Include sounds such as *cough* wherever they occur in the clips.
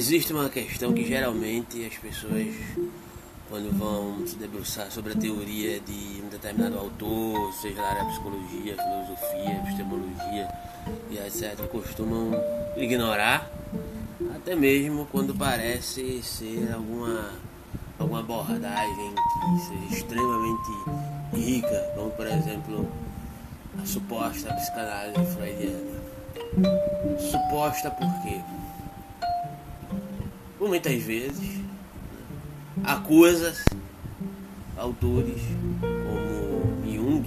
existe uma questão que geralmente as pessoas, quando vão se debruçar sobre a teoria de um determinado autor, seja na área da psicologia, filosofia, epistemologia e etc., costumam ignorar, até mesmo quando parece ser alguma, alguma abordagem que seja extremamente rica, como por exemplo a suposta psicanálise freudiana. Suposta por quê? Por muitas vezes acusa autores como Jung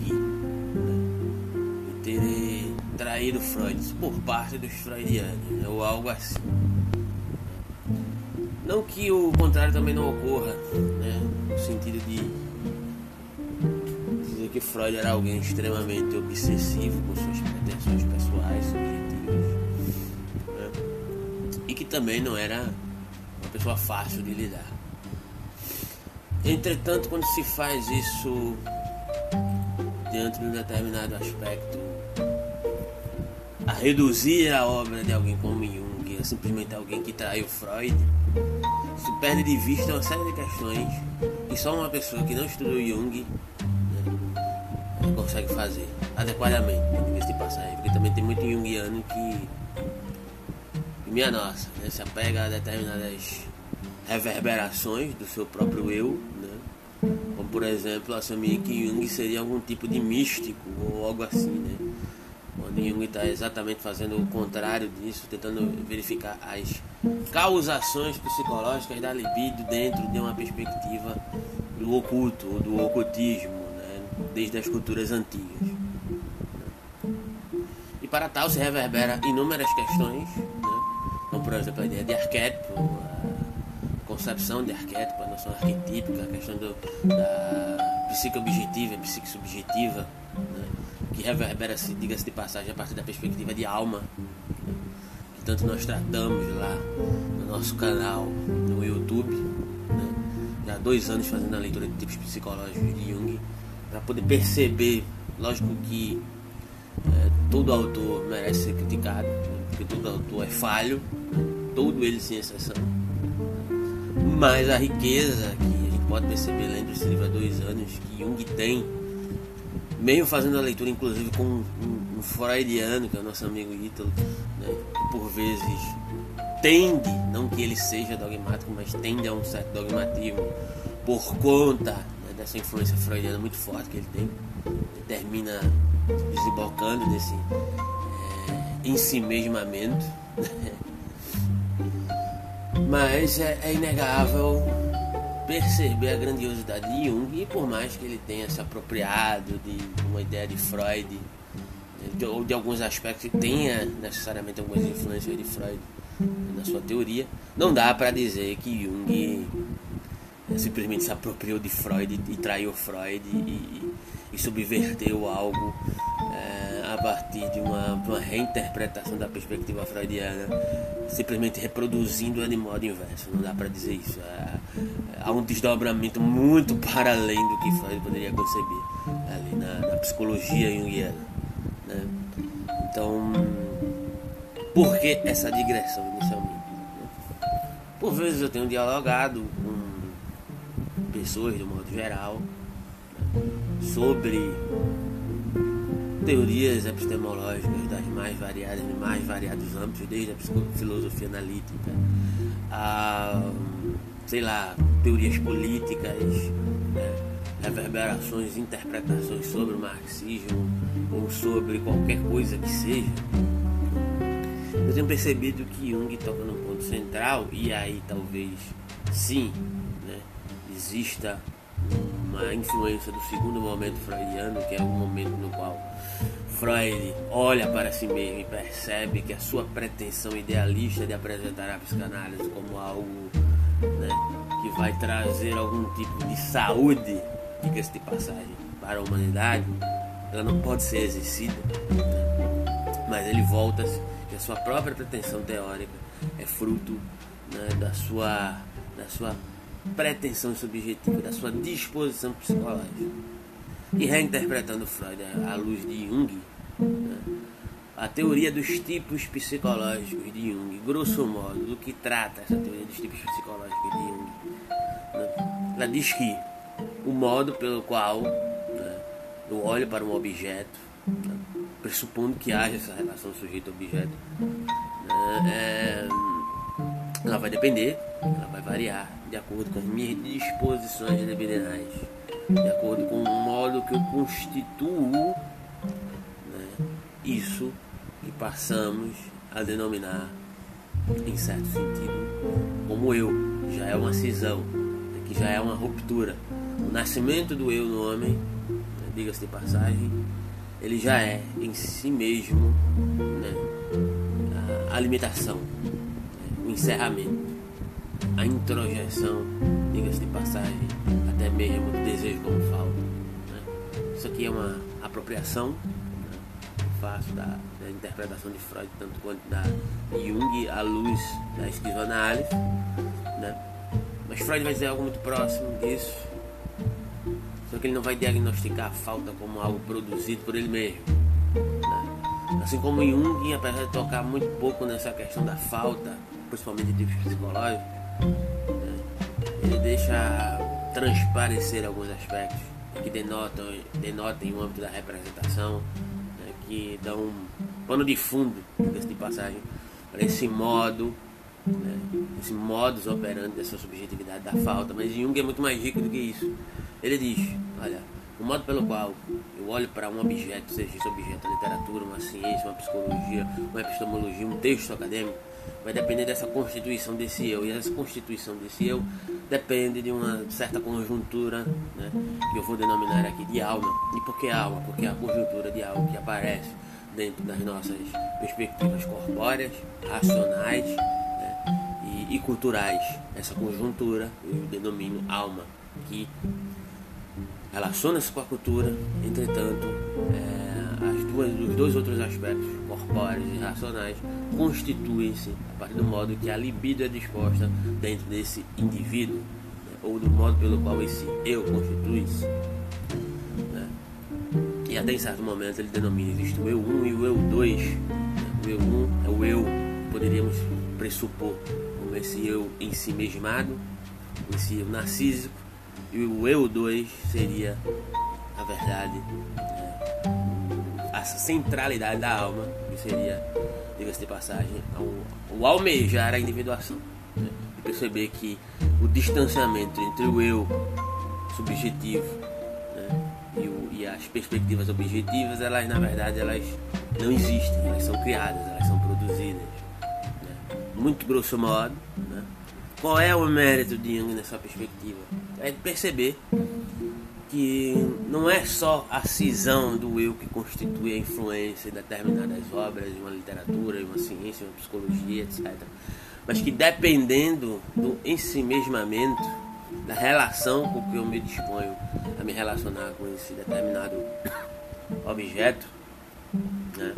né, de terem traído Freud por parte dos freudianos, né, ou algo assim. Não que o contrário também não ocorra, né, no sentido de dizer que Freud era alguém extremamente obsessivo com suas pretensões pessoais, subjetivas, né? e que também não era pessoa fácil de lidar. Entretanto, quando se faz isso dentro de um determinado aspecto, a reduzir a obra de alguém como Jung, a simplesmente alguém que traiu Freud, se perde de vista uma série de questões que só uma pessoa que não estudou Jung consegue fazer adequadamente, diga-se de passagem, porque também tem muito junguiano que, que minha nossa, né, se apega a determinadas reverberações do seu próprio eu, né, como por exemplo assumir que Jung seria algum tipo de místico ou algo assim, né, quando Jung está exatamente fazendo o contrário disso, tentando verificar as causações psicológicas da libido dentro de uma perspectiva do oculto ou do ocultismo desde as culturas antigas. E para tal se reverbera inúmeras questões, né? Por exemplo a ideia de arquétipo, a concepção de arquétipo, a noção arquetípica, a questão do, da psique objetiva e psique subjetiva, né? que reverbera-se, diga-se de passagem, a partir da perspectiva de alma, né? que tanto nós tratamos lá no nosso canal no YouTube, né? já há dois anos fazendo a leitura de tipos psicológicos de Jung para poder perceber, lógico que é, todo autor merece ser criticado, porque todo autor é falho, todo ele sem exceção. Mas a riqueza que a gente pode perceber lendo esse livro há dois anos que Jung tem, mesmo fazendo a leitura inclusive com um, um, freudiano, que é o nosso amigo Ítalo, né, que por vezes tende, não que ele seja dogmático, mas tende a um certo dogmatismo por conta essa influência freudiana muito forte que ele tem, ele termina desembocando nesse é, ensimesmamento. *laughs* Mas é, é, inegável perceber a grandiosidade de Jung e por mais que ele tenha se apropriado de uma ideia de Freud ou de alguns aspectos que tenha necessariamente algumas influências de Freud na sua teoria, não dá para dizer que Jung simplesmente se apropriou de Freud e traiu Freud e, e subverteu algo é, a partir de uma, uma, reinterpretação da perspectiva freudiana, simplesmente reproduzindo-a de modo inverso. Não dá para dizer isso. É, há um desdobramento muito para além do que Freud poderia conceber ali na, na psicologia junguiana. Né? Então, por que essa digressão inicialmente? Por vezes eu tenho dialogado com pessoas, de modo geral, sobre teorias epistemológicas das mais variadas e mais variados âmbitos, desde a filosofia analítica a, sei lá, teorias políticas, né, reverberações, interpretações sobre o marxismo ou sobre qualquer coisa que seja. Eu tenho percebido que Jung toca num ponto central, e aí talvez sim, exista uma influência do segundo momento freudiano, que é o momento no qual Freud olha para si mesmo e percebe que a sua pretensão idealista de apresentar a psicanálise como algo né, que vai trazer algum tipo de saúde, diga-se de passagem, para a humanidade, ela não pode ser exercida. Né, mas ele volta que a sua própria pretensão teórica é fruto né, da sua da sua pretensão subjetiva, da sua disposição psicológica. E reinterpretando Freud à luz de Jung, né, a teoria dos tipos psicológicos de Jung, grosso modo, do que trata essa teoria dos tipos psicológicos de Jung. Né? Ela diz que o modo pelo qual né, eu olho para um objeto, né, pressupondo que haja essa relação sujeito-objeto, né, é, ela vai depender, ela vai variar de acordo com as minhas disposições libidinais, de acordo com o modo que eu constituo né, isso que passamos a denominar, em certo sentido, como eu. Já é uma cisão, que já é uma ruptura. O nascimento do eu no homem, né, diga-se de passagem, ele já é em si mesmo né, a, a limitação, né, o encerramento, a introjeção, diga-se de passagem, até mesmo do desejo como falta. Né. Isso aqui é uma apropriação faço da, da, interpretação de Freud, tanto quanto da Jung, à luz da esquizoanálise. Né? Mas Freud vai dizer algo muito próximo disso, só que ele não vai diagnosticar a falta como algo produzido por ele mesmo. Né? Assim como Jung, apesar de tocar muito pouco nessa questão da falta, principalmente de tipos psicológicos, né? Ele deixa transparecer alguns aspectos que denotam, denotem o âmbito da representação que dão um pano de fundo, de passagem, para esse modo, né, esse modus operandi dessa subjetividade da falta. Mas Jung é muito mais rico do que isso. Ele diz: olha, o modo pelo qual eu olho para um objeto, seja esse objeto a literatura, uma ciência, uma psicologia, uma epistemologia, um texto acadêmico, vai depender dessa constituição desse eu. E essa constituição desse eu depende de uma certa conjuntura, né, que eu vou denominar aqui de alma. E por que alma? Porque é a conjuntura de algo que aparece dentro das nossas perspectivas corpóreas, racionais né, e, e, culturais. Essa conjuntura eu denomino alma, que relaciona-se com a cultura, entretanto, é, duas, os dois outros aspectos, corpóreos e racionais, constituem-se a partir do modo que a libido é disposta dentro desse indivíduo, né, ou do modo pelo qual esse eu constitui-se. Né, e até em certo momento ele denomina existe o eu 1 e o eu 2. Né, o eu 1 é o eu, poderíamos pressupor, como esse eu em si mesmado, esse eu narcísico, e o eu 2 seria, na verdade, a centralidade da alma, que seria, diga-se de passagem, o, o almejar a individuação. Né? E perceber que o distanciamento entre o eu subjetivo né? e, o, e, as perspectivas objetivas, elas na verdade elas não existem, elas são criadas, elas são produzidas. Né? Muito grosso modo, né? qual é o mérito de Jung nessa perspectiva? É perceber que não é só a cisão do eu que constitui a influência em determinadas obras, em uma literatura, em uma ciência, em uma psicologia, etc. Mas que dependendo do ensimesmamento, da relação com que eu me disponho a me relacionar com esse determinado objeto, né,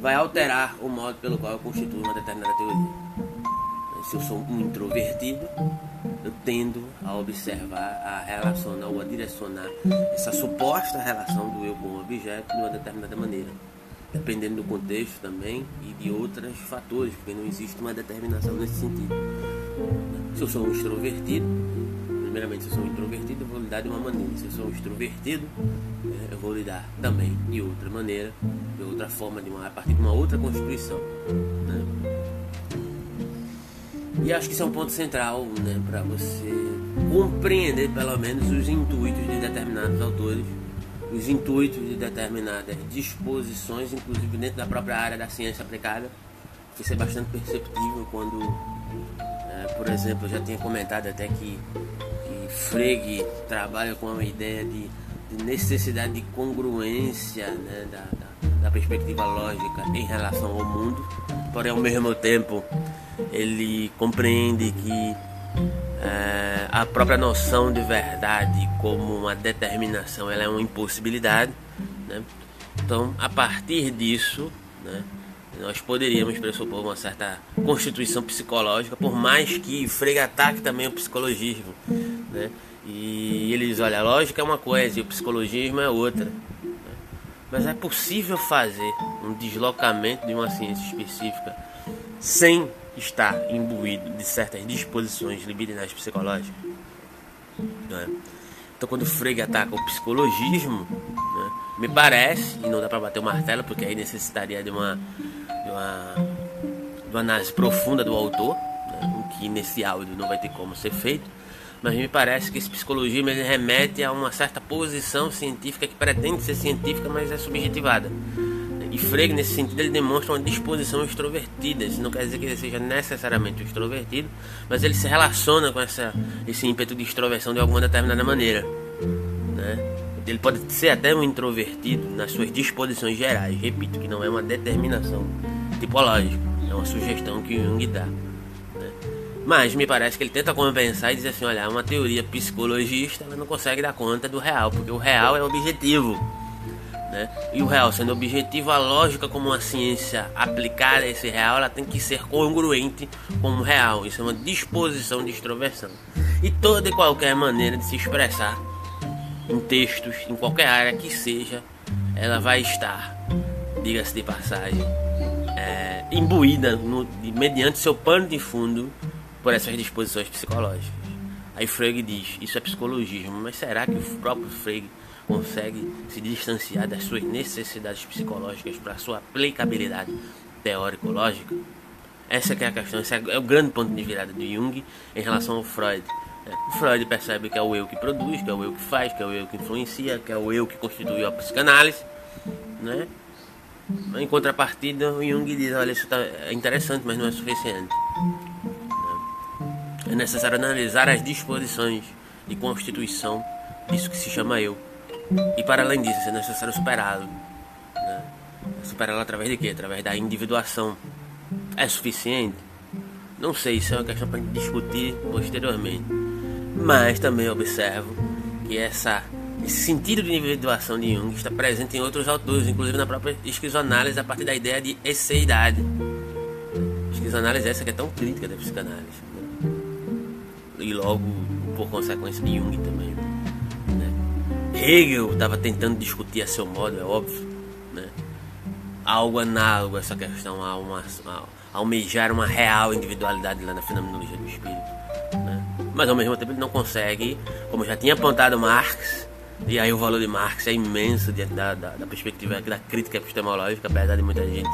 vai alterar o modo pelo qual eu constituo uma determinada teoria. Se eu sou um introvertido, eu tendo a observar, a relacionar ou a direcionar essa suposta relação do eu com o objeto de uma determinada maneira, dependendo do contexto também e de outros fatores, porque não existe uma determinação nesse sentido. Se eu sou um extrovertido, primeiramente, se eu sou um introvertido, eu vou lidar de uma maneira. Se eu sou um extrovertido, é, eu vou lidar também de outra maneira, de outra forma, de uma, a partir de uma outra constituição. Né? E acho que isso é um ponto central né, para você compreender pelo menos os intuitos de determinados autores, os intuitos de determinadas disposições, inclusive dentro da própria área da ciência aplicada. Isso é bastante perceptível quando, é, por exemplo, eu já tinha comentado até que, que Frege trabalha com uma ideia de, de necessidade de congruência né, da, da, da perspectiva lógica em relação ao mundo, porém ao mesmo tempo ele compreende que é, a própria noção de verdade como uma determinação ela é uma impossibilidade. Né? Então, a partir disso, né, nós poderíamos pressupor uma certa constituição psicológica, por mais que Frege ataque também o psicologismo. Né? E ele diz: olha, a lógica é uma coisa e o psicologismo é outra. Né? Mas é possível fazer um deslocamento de uma ciência específica sem estar imbuído de certas disposições libidinais psicológicas? É? Então, quando Frege ataca o psicologismo, né, me parece, e não dá para bater o martelo, porque aí necessitaria de uma, de uma, de uma análise profunda do autor, né, o que nesse áudio não vai ter como ser feito mas me parece que esse psicologismo ele remete a uma certa posição científica que pretende ser científica, mas é subjetivada. E Frege, nesse sentido, ele demonstra uma disposição extrovertida. Isso não quer dizer que ele seja necessariamente extrovertido, mas ele se relaciona com essa, esse ímpeto de extroversão de alguma determinada maneira. Né? Ele pode ser até um introvertido nas suas disposições gerais. Repito, que não é uma determinação tipológica, é uma sugestão que Jung dá. Mas me parece que ele tenta compensar e diz assim: olha, uma teoria psicologista ela não consegue dar conta do real, porque o real é objetivo. Né? E o real sendo objetivo, a lógica como uma ciência aplicada a esse real, ela tem que ser congruente com o real. Isso é uma disposição de extroversão. E toda e qualquer maneira de se expressar em textos, em qualquer área que seja, ela vai estar, diga-se de passagem, é, imbuída no, mediante seu pano de fundo por essas disposições psicológicas. Aí Frege diz: Isso é psicologismo, mas será que o próprio Frege consegue se distanciar das suas necessidades psicológicas para sua aplicabilidade teórico-lógica? Essa é a questão, esse é o grande ponto de virada de Jung em relação ao Freud. O Freud percebe que é o eu que produz, que é o eu que faz, que é o eu que influencia, que é o eu que constituiu a psicanálise, né? Em contrapartida, o Jung diz: olha, isso tá, é interessante, mas não é suficiente é necessário analisar as disposições e constituição disso que se chama eu. E para além disso, é necessário superá-lo. Né? Superá-lo através de quê? Através da individuação. É suficiente? Não sei, isso é uma questão para discutir posteriormente. Mas também observo que essa, esse sentido de individuação de Jung está presente em outros autores, inclusive na própria esquizoanálise, a partir da ideia de esseidade. Esquizoanálise essa que é tão crítica da psicanálise e logo por consequência de Jung também. Né? Hegel estava tentando discutir a seu modo, é óbvio, né? algo análogo a essa questão, a, uma, a almejar uma real individualidade lá na fenomenologia do espírito. Né? Mas ao mesmo tempo ele não consegue, como já tinha apontado Marx, e aí o valor de Marx é imenso diante da, da, da perspectiva da crítica epistemológica, apesar de muita gente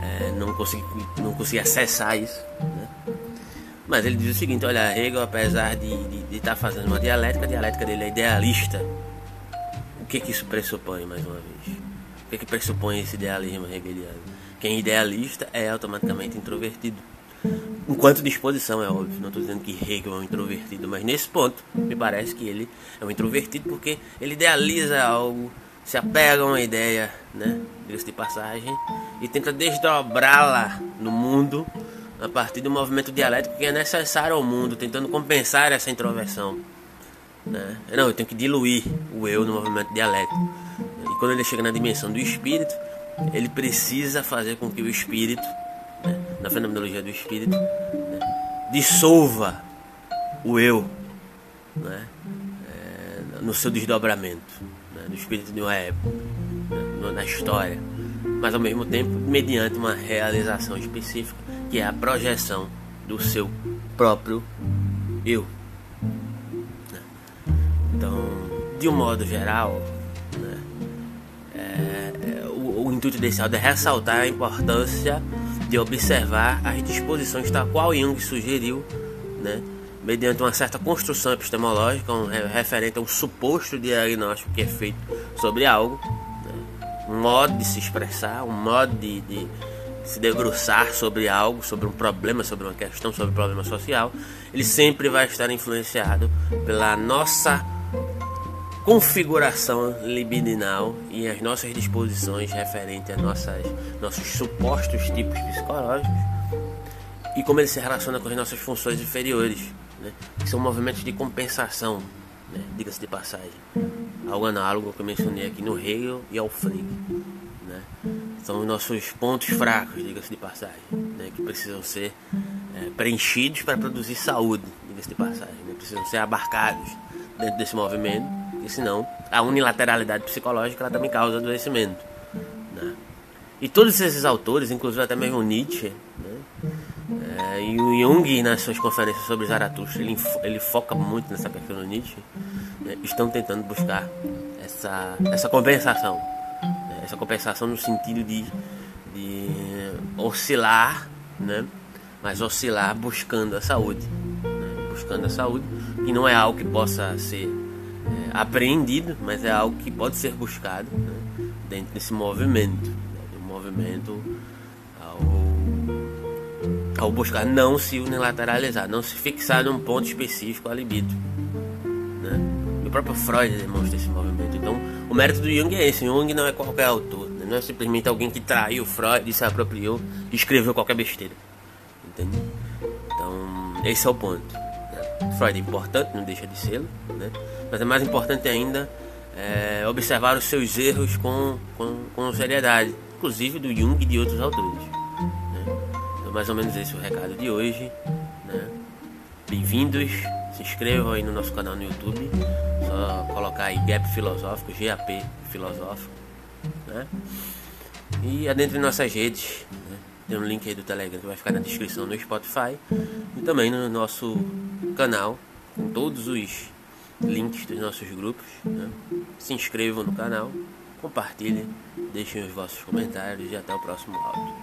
é, não, conseguir, não conseguir acessar isso. Mas ele diz o seguinte: olha, Hegel, apesar de estar tá fazendo uma dialética, a dialética dele é idealista. O que, que isso pressupõe, mais uma vez? O que, que pressupõe esse idealismo hegeliano? Quem é idealista é automaticamente introvertido. Enquanto disposição, é óbvio. Não estou dizendo que Hegel é um introvertido, mas nesse ponto, me parece que ele é um introvertido porque ele idealiza algo, se apega a uma ideia, né? de passagem, e tenta desdobrá-la no mundo a partir do movimento dialético que é necessário ao mundo, tentando compensar essa introversão. Né? Não, eu tenho que diluir o eu no movimento dialético. E quando ele chega na dimensão do espírito, ele precisa fazer com que o espírito, né, na fenomenologia do espírito, né, dissolva o eu né, é, no seu desdobramento, né, espírito de uma época, né, na história, mas ao mesmo tempo mediante uma realização específica que é a projeção do seu próprio eu. Né? Então, de um modo geral, né, é, é, o, o, intuito desse áudio é ressaltar a importância de observar as disposições tal qual Jung sugeriu, né, mediante uma certa construção epistemológica, um, referente a um suposto diagnóstico que é feito sobre algo, né, um modo de se expressar, um modo de, de se debruçar sobre algo, sobre um problema, sobre uma questão, sobre um problema social, ele sempre vai estar influenciado pela nossa configuração libidinal e as nossas disposições referentes a nossas, nossos supostos tipos psicológicos e como ele se relaciona com as nossas funções inferiores, né? que são movimentos de compensação, né? diga-se de passagem, algo análogo que eu mencionei aqui no Hegel e ao Frege. Né? São os nossos pontos fracos, diga-se de passagem, né? que precisam ser é, preenchidos para produzir saúde, diga-se de passagem, né? precisam ser abarcados dentro desse movimento, porque senão a unilateralidade psicológica ela também causa adoecimento. Né? E todos esses autores, inclusive até mesmo Nietzsche, né? é, e o Jung nas suas conferências sobre Zaratustra, ele, ele foca muito nessa questão do Nietzsche, né? estão tentando buscar essa, essa compensação. Essa compensação no sentido de, de oscilar, né? mas oscilar buscando a saúde. Né? Buscando a saúde, e não é algo que possa ser é, apreendido, mas é algo que pode ser buscado né? dentro desse movimento. Né? Um movimento ao, ao buscar não se unilateralizar, não se fixar num ponto específico a libido. Né? Próprio Freud demonstra esse movimento. Então, o mérito do Jung é esse: Jung não é qualquer autor, né? não é simplesmente alguém que traiu Freud, se apropriou e escreveu qualquer besteira. Entende? Então, esse é o ponto. Né? Freud é importante, não deixa de ser, né? mas é mais importante ainda é, observar os seus erros com, com, com, seriedade, inclusive do Jung e de outros autores. Né? Então, mais ou menos esse é o recado de hoje. Né? Bem-vindos, se inscrevam aí no nosso canal no YouTube, só colocar aí Gap Filosófico, GAP Filosófico. Né? E adentre nossas redes, né? tem um link aí do Telegram que vai ficar na descrição no Spotify e também no nosso canal com todos os links dos nossos grupos. Né? Se inscrevam no canal, compartilhem, deixem os vossos comentários e até o próximo áudio.